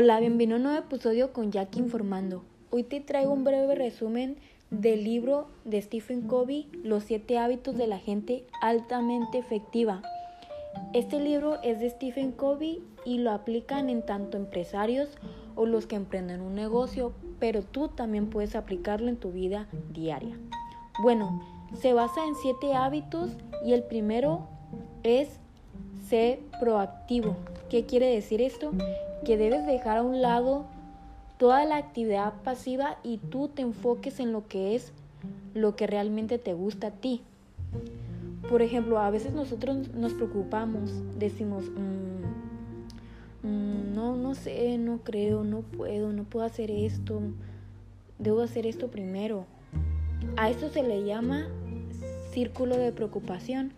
Hola, bienvenido a un nuevo episodio con Jackie Informando. Hoy te traigo un breve resumen del libro de Stephen Covey, Los siete hábitos de la gente altamente efectiva. Este libro es de Stephen Covey y lo aplican en tanto empresarios o los que emprenden un negocio, pero tú también puedes aplicarlo en tu vida diaria. Bueno, se basa en siete hábitos y el primero es ser proactivo. ¿Qué quiere decir esto? Que debes dejar a un lado toda la actividad pasiva y tú te enfoques en lo que es lo que realmente te gusta a ti. Por ejemplo, a veces nosotros nos preocupamos, decimos, mm, mm, no, no sé, no creo, no puedo, no puedo hacer esto, debo hacer esto primero. A esto se le llama círculo de preocupación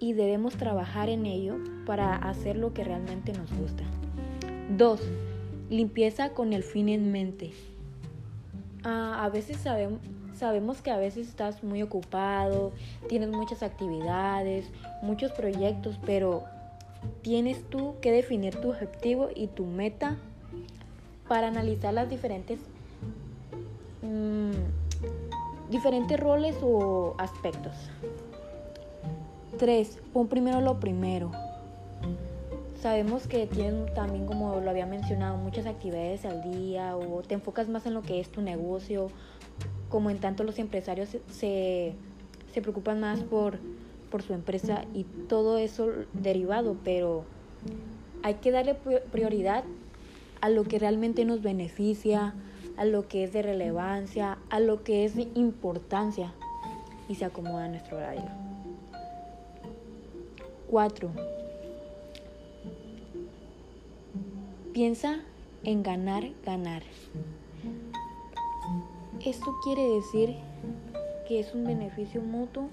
y debemos trabajar en ello para hacer lo que realmente nos gusta. 2. Limpieza con el fin en mente. Ah, a veces sabemos, que a veces estás muy ocupado, tienes muchas actividades, muchos proyectos, pero tienes tú que definir tu objetivo y tu meta para analizar las diferentes mm, diferentes roles o aspectos. 3. Pon primero lo primero. Sabemos que tienen también, como lo había mencionado, muchas actividades al día o te enfocas más en lo que es tu negocio, como en tanto los empresarios se, se preocupan más por, por su empresa y todo eso derivado, pero hay que darle prioridad a lo que realmente nos beneficia, a lo que es de relevancia, a lo que es de importancia y se acomoda a nuestro horario. 4. Piensa en ganar, ganar. Esto quiere decir que es un beneficio mutuo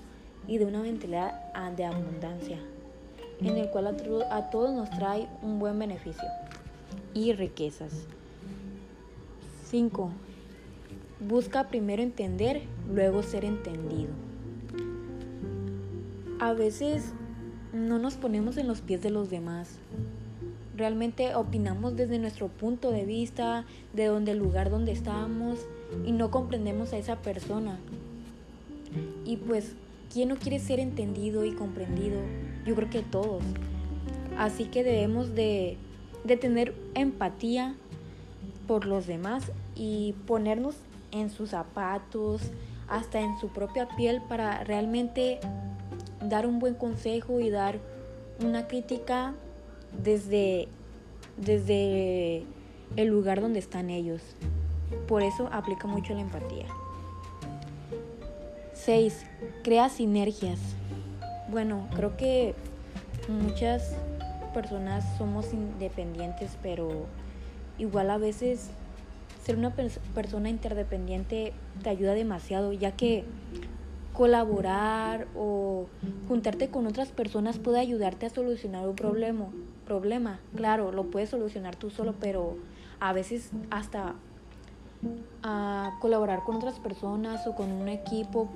y de una mentalidad de abundancia, en el cual a, todos nos trae un buen beneficio y riquezas. 5. Busca primero entender, luego ser entendido. A veces no nos ponemos en los pies de los demás. Realmente opinamos desde nuestro punto de vista, de donde el lugar donde estamos y no comprendemos a esa persona. Y pues, ¿quién no quiere ser entendido y comprendido? Yo creo que todos. Así que debemos de, de tener empatía por los demás y ponernos en sus zapatos, hasta en su propia piel para realmente dar un buen consejo y dar una crítica desde, desde el lugar donde están ellos. Por eso aplica mucho la empatía. 6. Crea sinergias. Bueno, creo que muchas personas somos independientes, pero igual a veces ser una persona interdependiente te ayuda demasiado, ya que colaborar o juntarte con otras personas puede ayudarte a solucionar un problema. Problema, claro, lo puedes solucionar tú solo, pero a veces hasta a colaborar con otras personas o con un equipo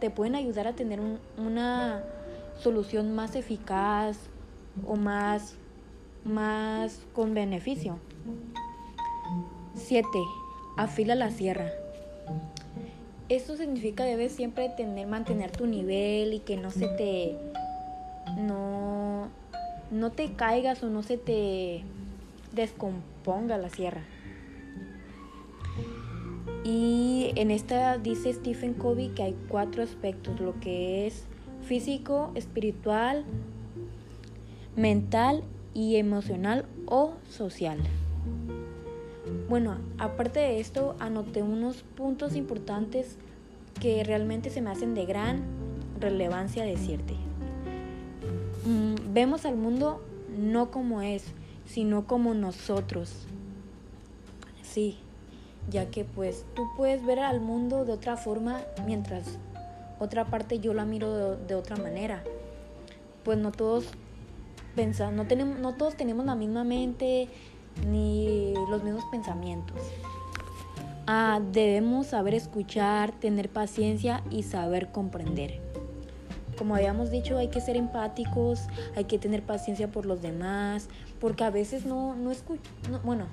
te pueden ayudar a tener una solución más eficaz o más, más con beneficio. 7. Afila la sierra. Esto significa debes siempre tener, mantener tu nivel y que no se te no, no te caigas o no se te descomponga la sierra. Y en esta dice Stephen Covey que hay cuatro aspectos, lo que es físico, espiritual, mental y emocional o social. Bueno, aparte de esto, anoté unos puntos importantes que realmente se me hacen de gran relevancia decirte. Mm, vemos al mundo no como es, sino como nosotros. Sí, ya que pues tú puedes ver al mundo de otra forma mientras otra parte yo la miro de, otra manera. Pues no todos pensamos, no, no todos tenemos la misma mente, ni los mismos pensamientos. Ah, debemos saber escuchar, tener paciencia y saber comprender. como habíamos dicho, hay que ser empáticos, hay que tener paciencia por los demás, porque a veces no, no escuchamos, bueno,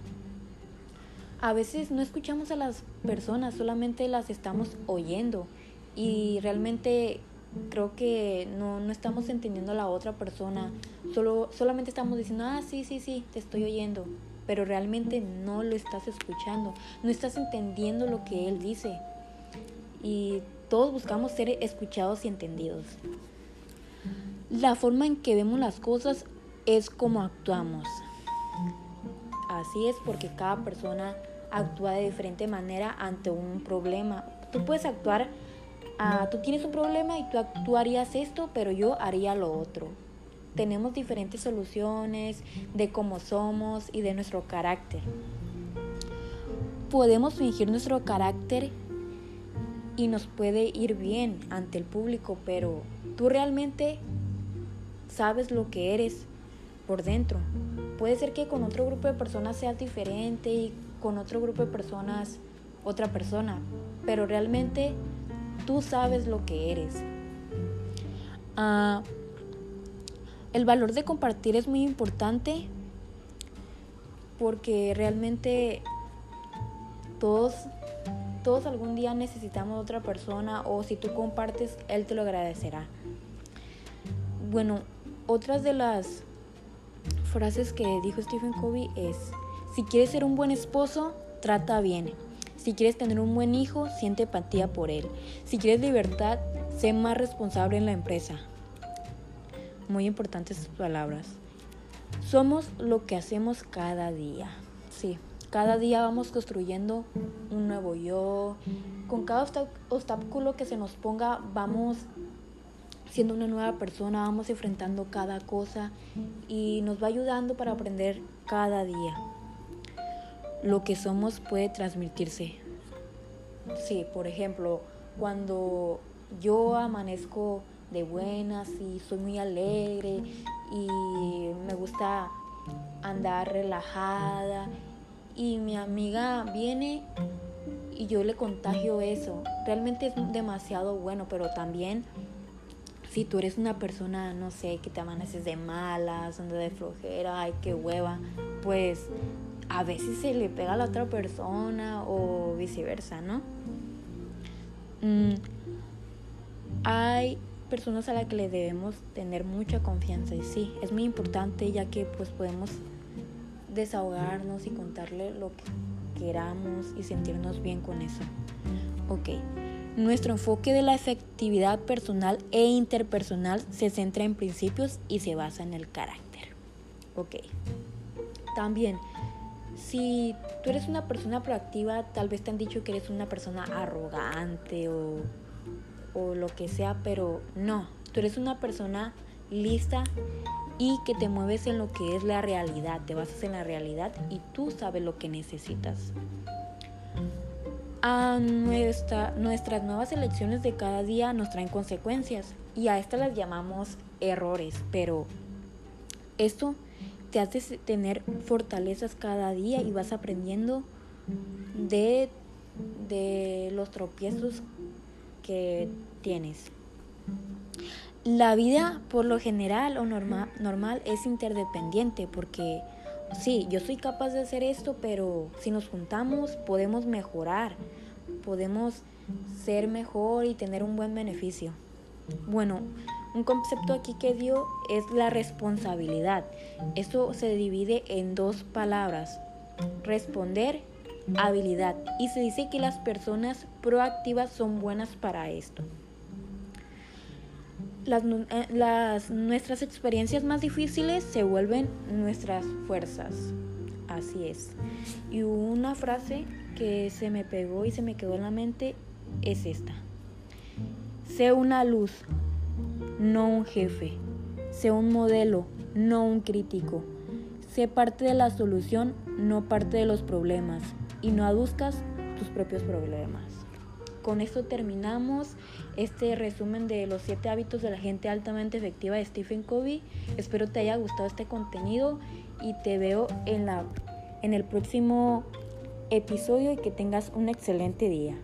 a veces no escuchamos a las personas, solamente las estamos oyendo y realmente creo que no, no estamos entendiendo a la otra persona, solo, solamente estamos diciendo, ah, sí, sí, sí, te estoy oyendo, pero realmente no lo estás escuchando, no estás entendiendo lo que él dice. Y todos buscamos ser escuchados y entendidos. La forma en que vemos las cosas es como actuamos. Así es porque cada persona actúa de diferente manera ante un problema. Tú puedes actuar ah, tú tienes un problema y tú actuarías esto, pero yo haría lo otro. Tenemos diferentes soluciones de cómo somos y de nuestro carácter. Podemos fingir nuestro carácter y nos puede ir bien ante el público, pero tú realmente sabes lo que eres por dentro. Puede ser que con otro grupo de personas seas diferente y con otro grupo de personas otra persona, pero realmente Tú sabes lo que eres. Ah, el valor de compartir es muy importante porque realmente todos, todos algún día necesitamos otra persona o si tú compartes, él te lo agradecerá. Bueno, otras de las frases que dijo Stephen Covey es, si quieres ser un buen esposo, trata bien. Si quieres tener un buen hijo, siente empatía por él. Si quieres libertad, sé más responsable en la empresa. Muy importantes sus palabras. Somos lo que hacemos cada día. Sí, cada día vamos construyendo un nuevo yo. Con cada obstáculo que se nos ponga, vamos siendo una nueva persona, vamos enfrentando cada cosa y nos va ayudando para aprender cada día lo que somos puede transmitirse. Sí, por ejemplo, cuando yo amanezco de buenas y soy muy alegre y me gusta andar relajada y mi amiga viene y yo le contagio eso. Realmente es demasiado bueno, pero también si tú eres una persona, no sé, que te amaneces de malas, anda de flojera, ay, qué hueva, pues a veces se le pega a la otra persona o viceversa, ¿no? Mm, hay personas a las que le debemos tener mucha confianza y sí, es muy importante ya que pues podemos desahogarnos y contarle lo que queramos y sentirnos bien con eso. Ok, nuestro enfoque de la efectividad personal e interpersonal se centra en principios y se basa en el carácter. Ok, también si tú eres una persona proactiva, tal vez te han dicho que eres una persona arrogante o, lo que sea, pero no, tú eres una persona lista y que te mueves en lo que es la realidad, te basas en la realidad y tú sabes lo que necesitas. A nuestra, nuestras nuevas elecciones de cada día nos traen consecuencias y a estas las llamamos errores, pero esto te haces tener fortalezas cada día y vas aprendiendo de, de los tropiezos que tienes. La vida por lo general o normal es interdependiente porque sí, yo soy capaz de hacer esto, pero si nos juntamos podemos mejorar, podemos ser mejor y tener un buen beneficio. Bueno, un concepto aquí que dio es la responsabilidad. Esto se divide en dos palabras, responder, habilidad. Y se dice que las personas proactivas son buenas para esto. Eh, las, nuestras experiencias más difíciles se vuelven nuestras fuerzas. Así es. Y una frase que se me pegó y se me quedó en la mente es esta. Sé una luz, no un jefe. Sé un modelo, no un crítico. Sé parte de la solución, no parte de los problemas. Y no aduzcas tus propios problemas. Con esto terminamos este resumen de los siete hábitos de la gente altamente efectiva de Stephen Covey. Espero te haya gustado este contenido y te veo en, la, en el próximo episodio y que tengas un excelente día.